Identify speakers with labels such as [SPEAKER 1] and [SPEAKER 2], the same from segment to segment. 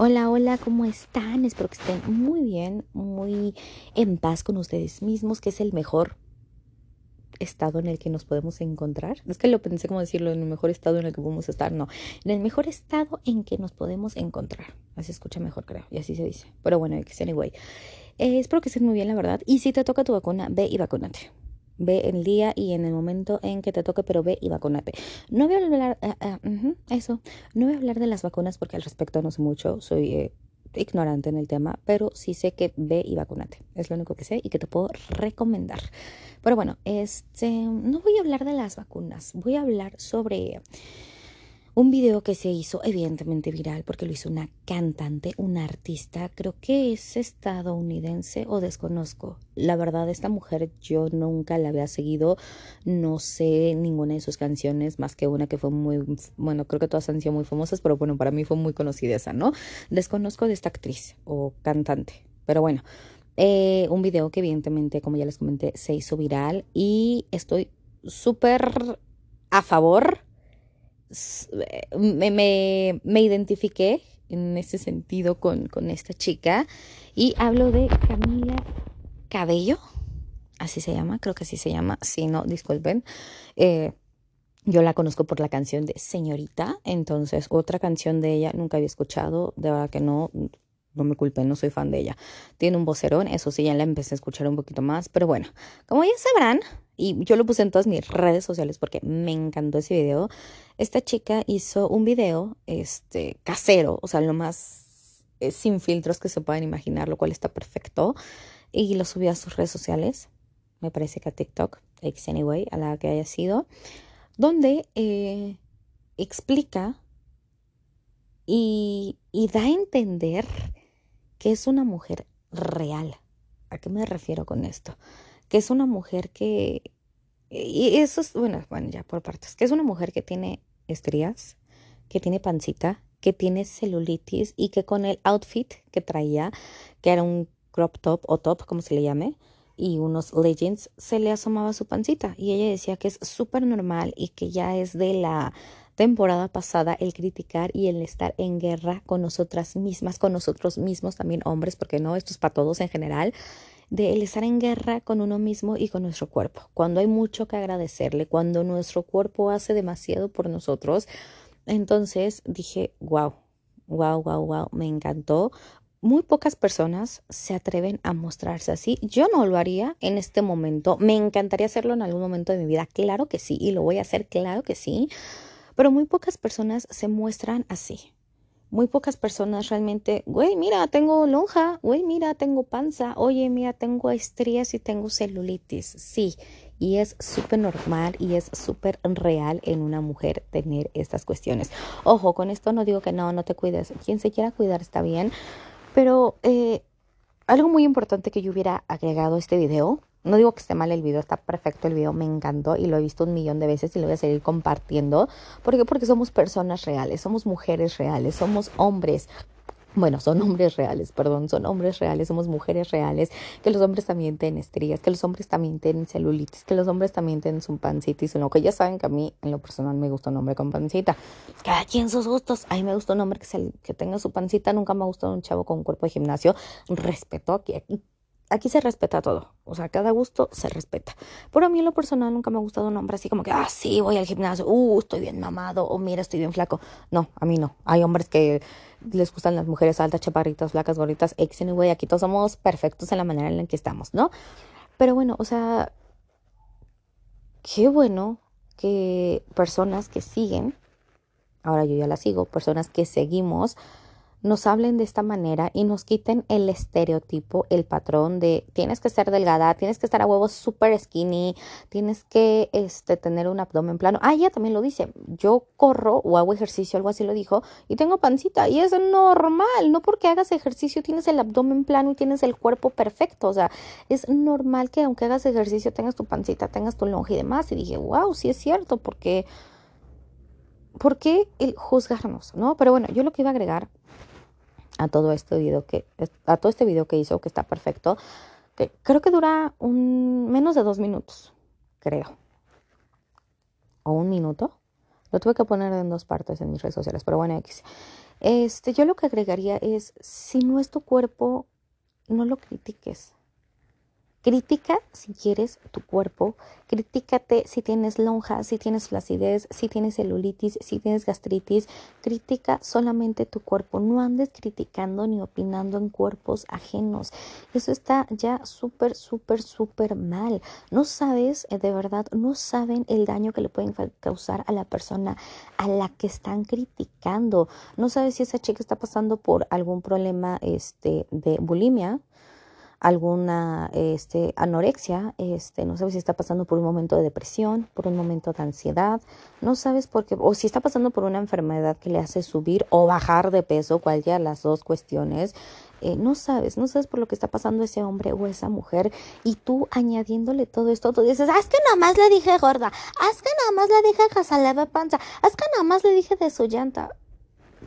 [SPEAKER 1] Hola, hola, ¿cómo están? Espero que estén muy bien, muy en paz con ustedes mismos, que es el mejor estado en el que nos podemos encontrar. Es que lo pensé como decirlo, en el mejor estado en el que podemos estar, no, en el mejor estado en que nos podemos encontrar. Así escucha mejor, creo, y así se dice. Pero bueno, anyway. Eh, espero que estén muy bien, la verdad. Y si te toca tu vacuna, ve y vacúnate. Ve el día y en el momento en que te toque, pero ve y vacúnate. No voy a hablar, ah, ah, eso, no voy a hablar de las vacunas porque al respecto no sé mucho, soy eh, ignorante en el tema, pero sí sé que ve y vacúnate. Es lo único que sé y que te puedo recomendar. Pero bueno, este, no voy a hablar de las vacunas, voy a hablar sobre un video que se hizo evidentemente viral porque lo hizo una cantante, una artista, creo que es estadounidense o desconozco. La verdad, esta mujer yo nunca la había seguido, no sé ninguna de sus canciones más que una que fue muy, bueno, creo que todas han sido muy famosas, pero bueno, para mí fue muy conocida esa, ¿no? Desconozco de esta actriz o cantante, pero bueno. Eh, un video que evidentemente, como ya les comenté, se hizo viral y estoy súper a favor me, me, identifiqué en ese sentido con, con, esta chica y hablo de Camila Cabello, así se llama, creo que así se llama, si no, disculpen. Eh, yo la conozco por la canción de Señorita, entonces otra canción de ella nunca había escuchado, de verdad que no, no me culpen, no soy fan de ella. Tiene un vocerón, eso sí, ya la empecé a escuchar un poquito más, pero bueno, como ya sabrán, y yo lo puse en todas mis redes sociales porque me encantó ese video, esta chica hizo un video este, casero, o sea, lo más eh, sin filtros que se puedan imaginar, lo cual está perfecto, y lo subió a sus redes sociales, me parece que a TikTok, X anyway, a la que haya sido, donde eh, explica y, y da a entender que es una mujer real. ¿A qué me refiero con esto? Que es una mujer que... Y eso es, bueno, bueno, ya por partes, que es una mujer que tiene estrías, que tiene pancita, que tiene celulitis y que con el outfit que traía, que era un crop top o top, como se le llame, y unos leggings, se le asomaba su pancita. Y ella decía que es súper normal y que ya es de la temporada pasada el criticar y el estar en guerra con nosotras mismas, con nosotros mismos, también hombres, porque no, esto es para todos en general, de el estar en guerra con uno mismo y con nuestro cuerpo. Cuando hay mucho que agradecerle, cuando nuestro cuerpo hace demasiado por nosotros, entonces dije, wow, wow, wow, wow, me encantó. Muy pocas personas se atreven a mostrarse así. Yo no lo haría en este momento. Me encantaría hacerlo en algún momento de mi vida. Claro que sí. Y lo voy a hacer, claro que sí. Pero muy pocas personas se muestran así. Muy pocas personas realmente, güey, mira, tengo lonja, güey, mira, tengo panza, oye, mira, tengo estrías y tengo celulitis. Sí, y es súper normal y es súper real en una mujer tener estas cuestiones. Ojo, con esto no digo que no, no te cuides. Quien se quiera cuidar está bien, pero eh, algo muy importante que yo hubiera agregado a este video no digo que esté mal el video, está perfecto el video, me encantó y lo he visto un millón de veces y lo voy a seguir compartiendo. ¿Por qué? Porque somos personas reales, somos mujeres reales, somos hombres bueno, son hombres reales, perdón, son hombres reales, somos mujeres reales, que los hombres también tienen estrías, que los hombres también tienen celulitis, que los hombres también tienen su pancita y lo que ya saben que a mí en lo personal me gusta un hombre con pancita. Cada quien sus gustos. A mí me gusta un hombre que, que tenga su pancita, nunca me ha gustado un chavo con un cuerpo de gimnasio. Respeto aquí, aquí se respeta todo, o sea, cada gusto se respeta. Pero a mí en lo personal nunca me ha gustado un hombre así como que, ah, sí, voy al gimnasio, uh, estoy bien mamado, o mira, estoy bien flaco. No, a mí no. Hay hombres que les gustan las mujeres altas, chaparritas, flacas, gorditas, ex, anyway, aquí todos somos perfectos en la manera en la que estamos, ¿no? Pero bueno, o sea, qué bueno que personas que siguen, ahora yo ya la sigo, personas que seguimos, nos hablen de esta manera y nos quiten el estereotipo, el patrón de tienes que ser delgada, tienes que estar a huevos super skinny, tienes que este, tener un abdomen plano. Ah, ella también lo dice, yo corro o hago ejercicio, algo así lo dijo, y tengo pancita y es normal, no porque hagas ejercicio tienes el abdomen plano y tienes el cuerpo perfecto, o sea, es normal que aunque hagas ejercicio tengas tu pancita, tengas tu lonja y demás. Y dije, wow, sí es cierto, porque... ¿Por qué el juzgarnos? ¿No? Pero bueno, yo lo que iba a agregar a todo este video que a todo este video que hizo que está perfecto que creo que dura un menos de dos minutos creo o un minuto lo tuve que poner en dos partes en mis redes sociales pero bueno Este, yo lo que agregaría es, si no es tu cuerpo, no lo critiques. Critica si quieres tu cuerpo, critícate si tienes lonja, si tienes flacidez, si tienes celulitis, si tienes gastritis, critica solamente tu cuerpo, no andes criticando ni opinando en cuerpos ajenos. Eso está ya súper, súper, súper mal. No sabes, eh, de verdad, no saben el daño que le pueden causar a la persona a la que están criticando. No sabes si esa chica está pasando por algún problema este, de bulimia alguna este, anorexia, este, no sabes si está pasando por un momento de depresión, por un momento de ansiedad, no sabes por qué, o si está pasando por una enfermedad que le hace subir o bajar de peso, cualquiera de las dos cuestiones, eh, no sabes, no sabes por lo que está pasando ese hombre o esa mujer y tú añadiéndole todo esto, tú dices, ah, es que nada más le dije gorda, ah, es que nada más le dije que panza, ah, es que nada más le dije de su llanta.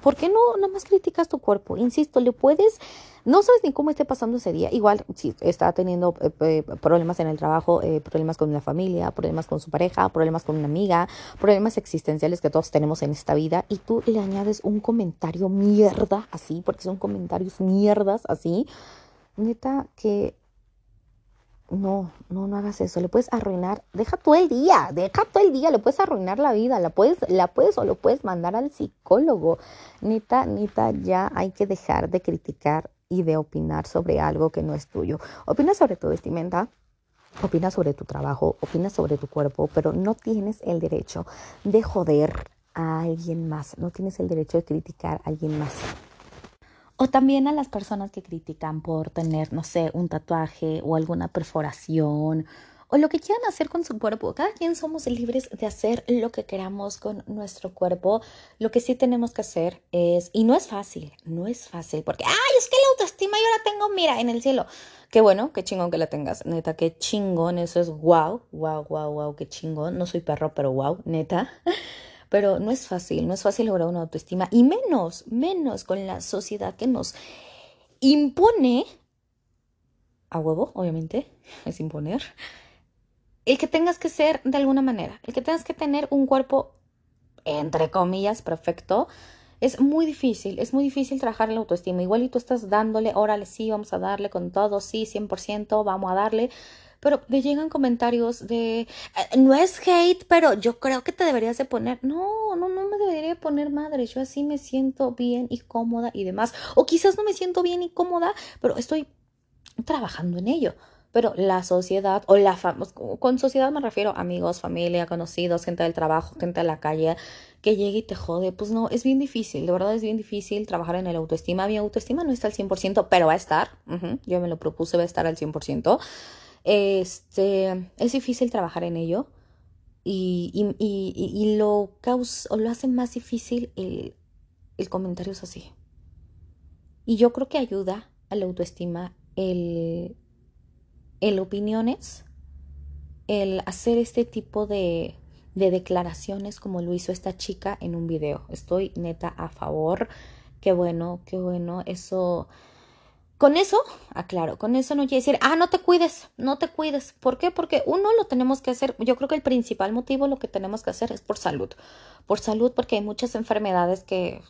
[SPEAKER 1] ¿Por qué no nada más criticas tu cuerpo? Insisto, le puedes no sabes ni cómo esté pasando ese día. Igual, si está teniendo eh, eh, problemas en el trabajo, eh, problemas con la familia, problemas con su pareja, problemas con una amiga, problemas existenciales que todos tenemos en esta vida, y tú le añades un comentario mierda así, porque son comentarios mierdas así, neta, que no, no, no hagas eso. Le puedes arruinar, deja todo el día, deja todo el día, le puedes arruinar la vida, la puedes, la puedes o lo puedes mandar al psicólogo. Neta, neta, ya hay que dejar de criticar y de opinar sobre algo que no es tuyo. Opina sobre tu vestimenta, opina sobre tu trabajo, opina sobre tu cuerpo, pero no tienes el derecho de joder a alguien más, no tienes el derecho de criticar a alguien más. O también a las personas que critican por tener, no sé, un tatuaje o alguna perforación o lo que quieran hacer con su cuerpo. Cada quien somos libres de hacer lo que queramos con nuestro cuerpo. Lo que sí tenemos que hacer es, y no es fácil, no es fácil, porque, ay, es que la autoestima yo la tengo, mira, en el cielo. Qué bueno, qué chingón que la tengas, neta, qué chingón, eso es wow, wow, wow, wow, qué chingón. No soy perro, pero wow, neta. Pero no es fácil, no es fácil lograr una autoestima, y menos, menos con la sociedad que nos impone, a huevo, obviamente, es imponer, el que tengas que ser de alguna manera, el que tengas que tener un cuerpo, entre comillas, perfecto, es muy difícil, es muy difícil trabajar la autoestima. Igual y tú estás dándole, órale, sí, vamos a darle con todo, sí, 100%, vamos a darle. Pero te llegan comentarios de, eh, no es hate, pero yo creo que te deberías de poner, no, no, no me debería poner madre, yo así me siento bien y cómoda y demás. O quizás no me siento bien y cómoda, pero estoy trabajando en ello pero la sociedad, o la con sociedad me refiero amigos, familia, conocidos, gente del trabajo, gente de la calle, que llegue y te jode, pues no, es bien difícil, de verdad es bien difícil trabajar en el autoestima. Mi autoestima no está al 100%, pero va a estar, yo me lo propuse, va a estar al 100%. Este, es difícil trabajar en ello y, y, y, lo, causa, o lo hace más difícil el, el comentario es así. Y yo creo que ayuda a la autoestima el el opiniones, el hacer este tipo de, de declaraciones como lo hizo esta chica en un video. Estoy neta a favor. Qué bueno, qué bueno. Eso... Con eso, aclaro, con eso no quiere decir, ah, no te cuides, no te cuides. ¿Por qué? Porque uno lo tenemos que hacer, yo creo que el principal motivo lo que tenemos que hacer es por salud. Por salud porque hay muchas enfermedades que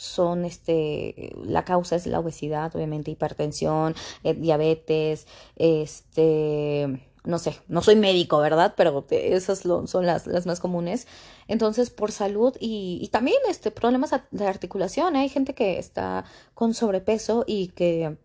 [SPEAKER 1] son este la causa es la obesidad obviamente hipertensión eh, diabetes este no sé, no soy médico, ¿verdad? Pero esas son las, las, más comunes. Entonces, por salud y, y, también este, problemas de articulación. Hay gente que está con sobrepeso y que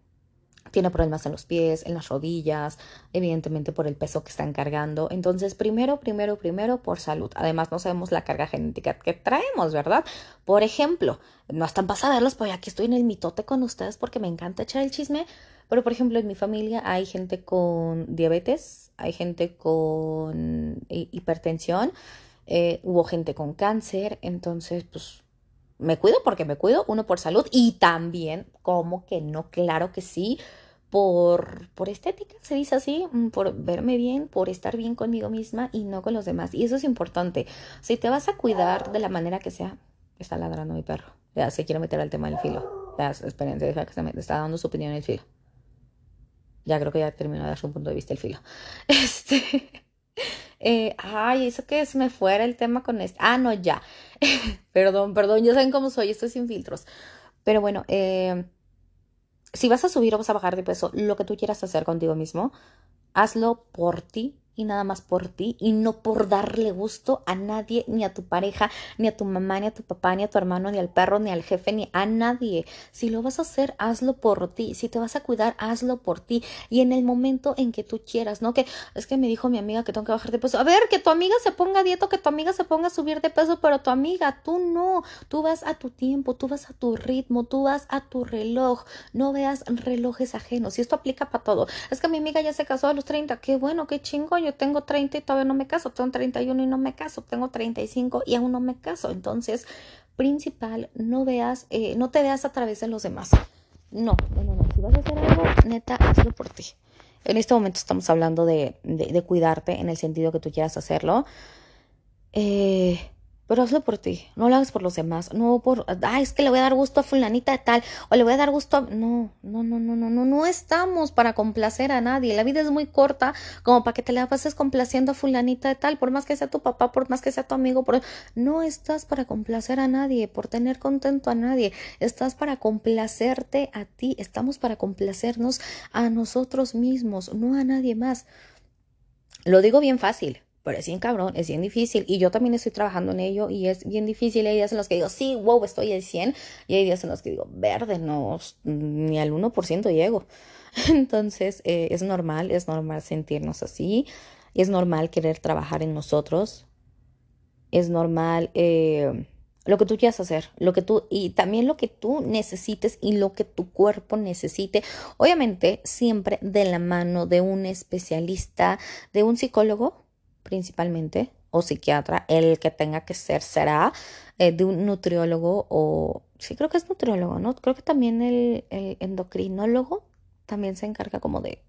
[SPEAKER 1] tiene problemas en los pies, en las rodillas, evidentemente por el peso que están cargando. Entonces, primero, primero, primero por salud. Además, no sabemos la carga genética que traemos, ¿verdad? Por ejemplo, no están para saberlos, pues aquí estoy en el mitote con ustedes porque me encanta echar el chisme. Pero, por ejemplo, en mi familia hay gente con diabetes, hay gente con hipertensión, eh, hubo gente con cáncer, entonces, pues me cuido porque me cuido, uno por salud y también, como que no, claro que sí, por, por estética, se dice así, mm, por verme bien, por estar bien conmigo misma y no con los demás. Y eso es importante. Si te vas a cuidar de la manera que sea, está ladrando mi perro. Ya se quiere meter al tema del filo. Ya, esperen, deja que se me está dando su opinión el filo. Ya creo que ya terminó de dar su punto de vista el filo. Este. Eh, ay, eso que se me fuera el tema con este. Ah, no, ya. perdón, perdón, ya saben cómo soy, estoy sin filtros. Pero bueno, eh, si vas a subir o vas a bajar de peso, lo que tú quieras hacer contigo mismo, hazlo por ti y nada más por ti y no por darle gusto a nadie, ni a tu pareja, ni a tu mamá, ni a tu papá, ni a tu hermano, ni al perro, ni al jefe, ni a nadie. Si lo vas a hacer, hazlo por ti. Si te vas a cuidar, hazlo por ti. Y en el momento en que tú quieras, ¿no? Que es que me dijo mi amiga que tengo que bajar de peso. A ver, que tu amiga se ponga a dieta, que tu amiga se ponga a subir de peso, pero tu amiga, tú no. Tú vas a tu tiempo, tú vas a tu ritmo, tú vas a tu reloj. No veas relojes ajenos. Y esto aplica para todo. Es que mi amiga ya se casó a los 30. Qué bueno, qué chingo yo tengo 30 y todavía no me caso, tengo 31 y no me caso, tengo 35 y aún no me caso. Entonces, principal, no veas, eh, no te veas a través de los demás. No, no, no. Si vas a hacer algo, neta, hazlo por ti. En este momento estamos hablando de, de, de cuidarte en el sentido que tú quieras hacerlo. Eh, pero hazlo por ti, no lo hagas por los demás, no por, ay, es que le voy a dar gusto a fulanita de tal, o le voy a dar gusto a... No, no, no, no, no, no, no estamos para complacer a nadie, la vida es muy corta como para que te la pases complaciendo a fulanita de tal, por más que sea tu papá, por más que sea tu amigo, por... no estás para complacer a nadie, por tener contento a nadie, estás para complacerte a ti, estamos para complacernos a nosotros mismos, no a nadie más. Lo digo bien fácil, pero es bien cabrón, es bien difícil. Y yo también estoy trabajando en ello y es bien difícil. Hay días en los que digo, sí, wow, estoy al 100. Y hay días en los que digo, verde, no, ni al 1% llego. Entonces, eh, es normal, es normal sentirnos así. Es normal querer trabajar en nosotros. Es normal eh, lo que tú quieras hacer, lo que tú, y también lo que tú necesites y lo que tu cuerpo necesite. Obviamente, siempre de la mano de un especialista, de un psicólogo principalmente, o psiquiatra, el que tenga que ser será eh, de un nutriólogo o, sí creo que es nutriólogo, ¿no? Creo que también el, endocrinólogo también se encarga como de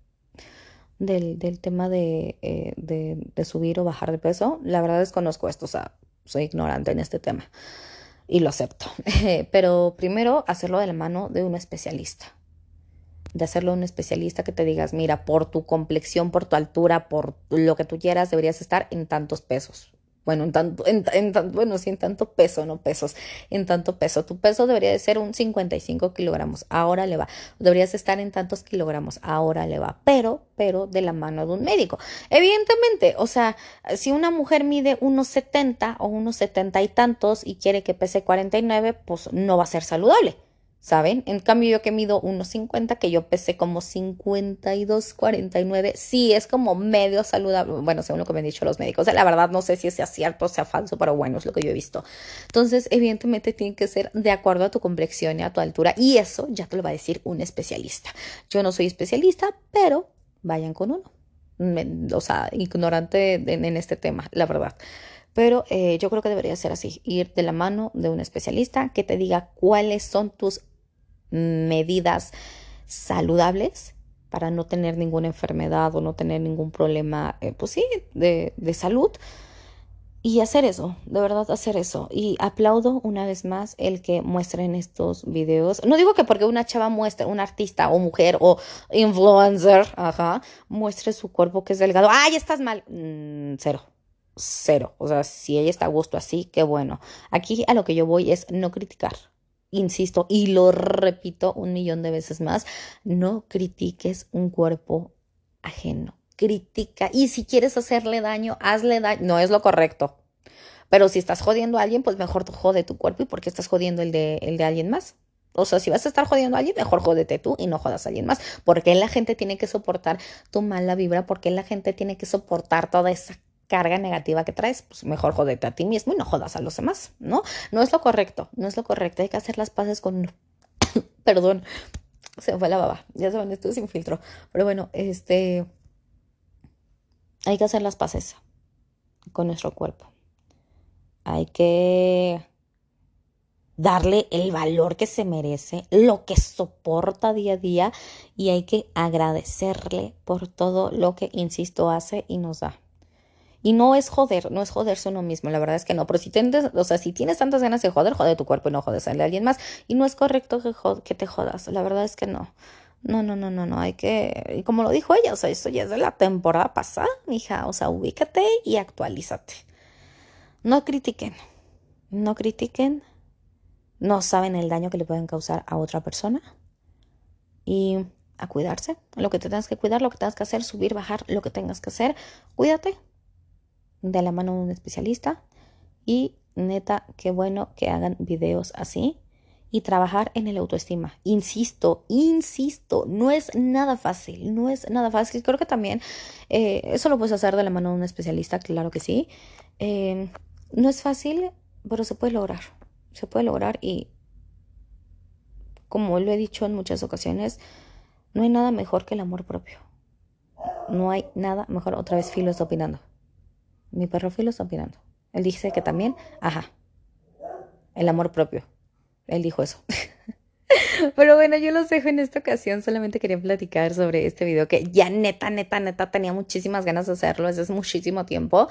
[SPEAKER 1] del, tema eh, de, de, subir o bajar de peso. La verdad desconozco esto, o sea, soy ignorante en este tema y lo acepto. Pero primero hacerlo de la mano de un especialista de hacerlo un especialista que te digas, mira, por tu complexión, por tu altura, por lo que tú quieras, deberías estar en tantos pesos. Bueno, en tanto, en, bueno, sí, en tanto peso, no pesos, en tanto peso. Tu peso debería de ser un 55 kilogramos, ahora le va. Deberías estar en tantos kilogramos, ahora le va. Pero, pero de la mano de un médico. Evidentemente, o sea, si una mujer mide unos 70 o unos 70 y tantos y quiere que pese 49, pues no va a ser saludable. ¿Saben? En cambio yo que mido 1,50, que yo pesé como 52, 49, sí es como medio saludable, bueno, según lo que me han dicho los médicos, la verdad no sé si sea cierto o sea falso, pero bueno, es lo que yo he visto. Entonces, evidentemente tiene que ser de acuerdo a tu complexión y a tu altura, y eso ya te lo va a decir un especialista. Yo no soy especialista, pero vayan con uno. o sea, ignorante en, este tema, la verdad pero eh, yo creo que debería ser así, ir de la mano de un especialista que te diga cuáles son tus medidas saludables para no tener ninguna enfermedad o no tener ningún problema, eh, pues sí, de, de salud. Y hacer eso, de verdad hacer eso. Y aplaudo una vez más el que muestren estos videos. No digo que porque una chava muestre, un artista o mujer o influencer, ajá, muestre su cuerpo que es delgado. ¡Ay, estás mal! Mm, cero, cero. O sea, si ella está a gusto así, qué bueno. Aquí a lo que yo voy es no criticar insisto y lo repito un millón de veces más, no critiques un cuerpo ajeno. Critica y si quieres hacerle daño, hazle daño. No es lo correcto. Pero si estás jodiendo a alguien, pues mejor jode tu cuerpo y porque estás jodiendo el de, el de alguien más. O sea, si vas a estar jodiendo a alguien, mejor jódete tú y no jodas a alguien más. Porque la gente tiene que soportar tu mala vibra, porque la gente tiene que soportar toda esa carga negativa que traes, pues mejor jodete a ti mismo y no jodas a los demás, ¿no? No es lo correcto, no es lo correcto, hay que hacer las paces con... Perdón, se fue la baba, ya saben, estoy sin filtro, pero bueno, este... Hay que hacer las paces con nuestro cuerpo. Hay que darle el valor que se merece, lo que soporta día a día y hay que agradecerle por todo lo que, insisto, hace y nos da. Y no es joder, no es joderse uno mismo, la verdad es que no. Pero si tienes, o sea, si tienes tantas ganas de joder, jode tu cuerpo y no jodes a alguien más. Y no es correcto que, que te jodas, la verdad es que no. No, no, no, no, no, hay que, y como lo dijo ella, o sea, eso ya es de la temporada pasada, hija, o sea, ubícate y actualízate. No critiquen, no critiquen, no saben el daño que le pueden causar a otra persona. Y a cuidarse, lo que te tengas que cuidar, lo que tengas que hacer, subir, bajar, lo que tengas que hacer, cuídate de la mano de un especialista y neta, qué bueno que hagan videos así y trabajar en el autoestima. Insisto, insisto, no es nada fácil, no es nada fácil. Creo que también eh, eso lo puedes hacer de la mano de un especialista, claro que sí. Eh, no es fácil, pero se puede lograr. Se puede lograr y, como lo he dicho en muchas ocasiones, no hay nada mejor que el amor propio. No hay nada mejor. Otra vez Filo está opinando. Mi perro Filo está opinando. Él dice que también, ajá, el amor propio. Él dijo eso. Pero bueno, yo los dejo en esta ocasión. Solamente quería platicar sobre este video que ya neta, neta, neta tenía muchísimas ganas de hacerlo hace muchísimo tiempo.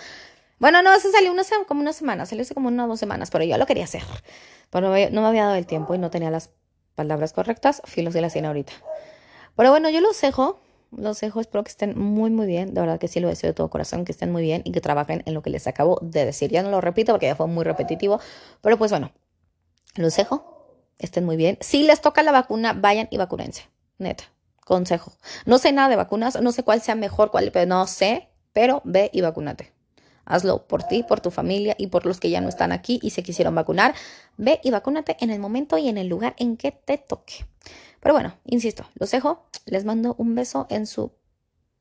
[SPEAKER 1] Bueno, no, se salió como una semana, salió hace como una o dos semanas, pero yo lo quería hacer. Pero no me había dado el tiempo y no tenía las palabras correctas. Filos de la cena ahorita. Pero bueno, yo los dejo. Los dejo, espero que estén muy, muy bien. De verdad que sí lo deseo de todo corazón, que estén muy bien y que trabajen en lo que les acabo de decir. Ya no lo repito porque ya fue muy repetitivo. Pero pues bueno, los dejo. Estén muy bien. Si les toca la vacuna, vayan y vacúnense. Neta. Consejo. No sé nada de vacunas, no sé cuál sea mejor, cuál, pero no sé, pero ve y vacúnate. Hazlo por ti, por tu familia y por los que ya no están aquí y se quisieron vacunar. Ve y vacúnate en el momento y en el lugar en que te toque. Pero bueno, insisto, los dejo. Les mando un beso en su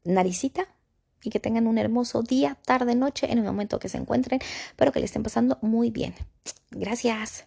[SPEAKER 1] naricita y que tengan un hermoso día, tarde, noche, en el momento que se encuentren, pero que le estén pasando muy bien. Gracias.